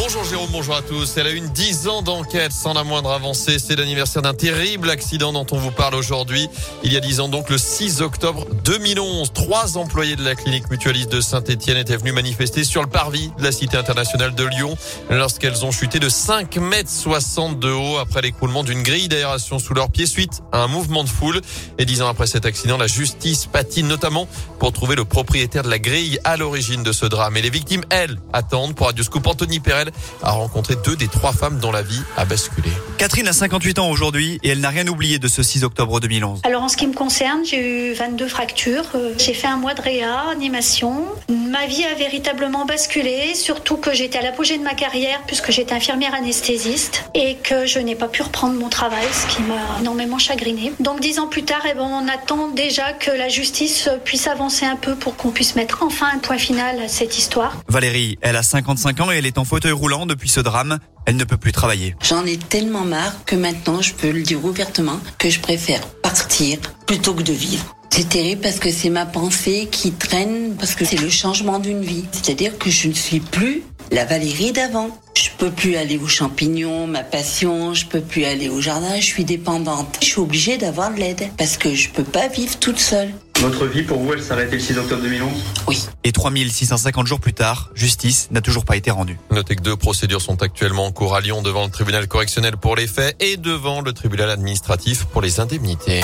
Bonjour Jérôme, bonjour à tous. Elle a une 10 ans d'enquête sans la moindre avancée. C'est l'anniversaire d'un terrible accident dont on vous parle aujourd'hui. Il y a 10 ans donc, le 6 octobre 2011, trois employés de la clinique mutualiste de Saint-Etienne étaient venus manifester sur le parvis de la Cité internationale de Lyon lorsqu'elles ont chuté de 5 mètres 60 de haut après l'écroulement d'une grille d'aération sous leurs pieds suite à un mouvement de foule. Et 10 ans après cet accident, la justice patine notamment pour trouver le propriétaire de la grille à l'origine de ce drame. Et les victimes, elles, attendent pour Radio Scoop Anthony Perel a rencontré deux des trois femmes dont la vie a basculé. Catherine a 58 ans aujourd'hui et elle n'a rien oublié de ce 6 octobre 2011. Alors en ce qui me concerne, j'ai eu 22 fractures. Euh, j'ai fait un mois de réa, animation. Ma vie a véritablement basculé, surtout que j'étais à l'apogée de ma carrière puisque j'étais infirmière anesthésiste et que je n'ai pas pu reprendre mon travail, ce qui m'a énormément chagriné. Donc dix ans plus tard, eh ben, on attend déjà que la justice puisse avancer un peu pour qu'on puisse mettre enfin un point final à cette histoire. Valérie, elle a 55 ans et elle est en fauteuil roulant depuis ce drame. Elle ne peut plus travailler. J'en ai tellement marre que maintenant, je peux le dire ouvertement, que je préfère partir plutôt que de vivre. C'est terrible parce que c'est ma pensée qui traîne, parce que c'est le changement d'une vie. C'est-à-dire que je ne suis plus la Valérie d'avant. Je peux plus aller aux champignons, ma passion, je peux plus aller au jardin, je suis dépendante. Je suis obligée d'avoir de l'aide parce que je peux pas vivre toute seule. Votre vie, pour vous, elle s'arrêtait le 6 octobre 2011 Oui. Et 3650 jours plus tard, justice n'a toujours pas été rendue. Notez que deux procédures sont actuellement en cours à Lyon devant le tribunal correctionnel pour les faits et devant le tribunal administratif pour les indemnités.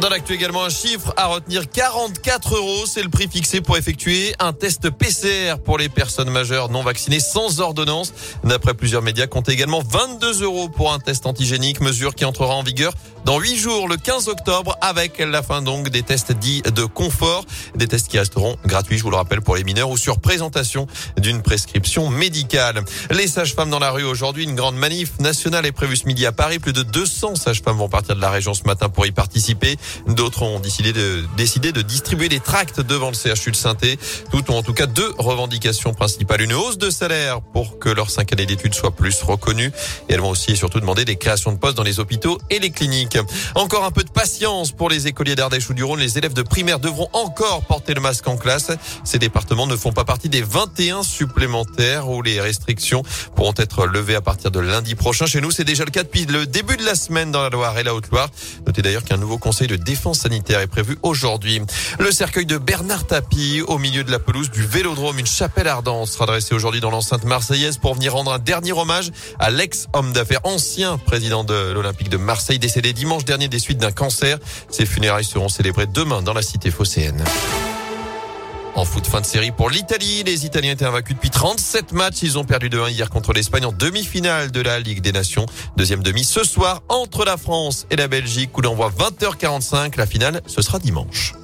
Dans l'actu également un chiffre à retenir 44 euros, c'est le prix fixé pour effectuer un test PCR pour les personnes majeures non vaccinées sans ordonnance. D'après plusieurs médias, comptez également 22 euros pour un test antigénique, mesure qui entrera en vigueur dans 8 jours, le 15 octobre, avec la fin donc des tests dits de confort, des tests qui resteront gratuits, je vous le rappelle, pour les mineurs ou sur présentation d'une prescription médicale. Les sages-femmes dans la rue aujourd'hui, une grande manif nationale est prévue ce midi à Paris. Plus de 200 sages-femmes vont partir de la région ce matin pour y participer. D'autres ont décidé de, décidé de distribuer des tracts devant le CHU de saint Toutes ont en tout cas deux revendications principales. Une hausse de salaire pour que leurs cinq années d'études soient plus reconnues. Et elles vont aussi et surtout demander des créations de postes dans les hôpitaux et les cliniques. Encore un peu de patience pour les écoliers d'Ardèche ou du Rhône. Les élèves de primaire devront encore porter le masque en classe. Ces départements ne font pas partie des 21 supplémentaires où les restrictions pourront être levées à partir de lundi prochain. Chez nous, c'est déjà le cas depuis le début de la semaine dans la Loire et la Haute-Loire. Notez d'ailleurs qu'un nouveau conseil de défense sanitaire est prévu aujourd'hui. Le cercueil de Bernard Tapie au milieu de la pelouse du Vélodrome, une chapelle ardente sera dressée aujourd'hui dans l'enceinte marseillaise pour venir rendre un dernier hommage à l'ex-homme d'affaires, ancien président de l'Olympique de Marseille, décédé dimanche dernier des suites d'un cancer. Ses funérailles seront célébrées demain dans la cité phocéenne. En foot fin de série pour l'Italie, les Italiens étaient invaincus depuis 37 matchs. Ils ont perdu de 1 hier contre l'Espagne en demi-finale de la Ligue des Nations. Deuxième demi ce soir entre la France et la Belgique. Coup d'envoi 20h45. La finale, ce sera dimanche.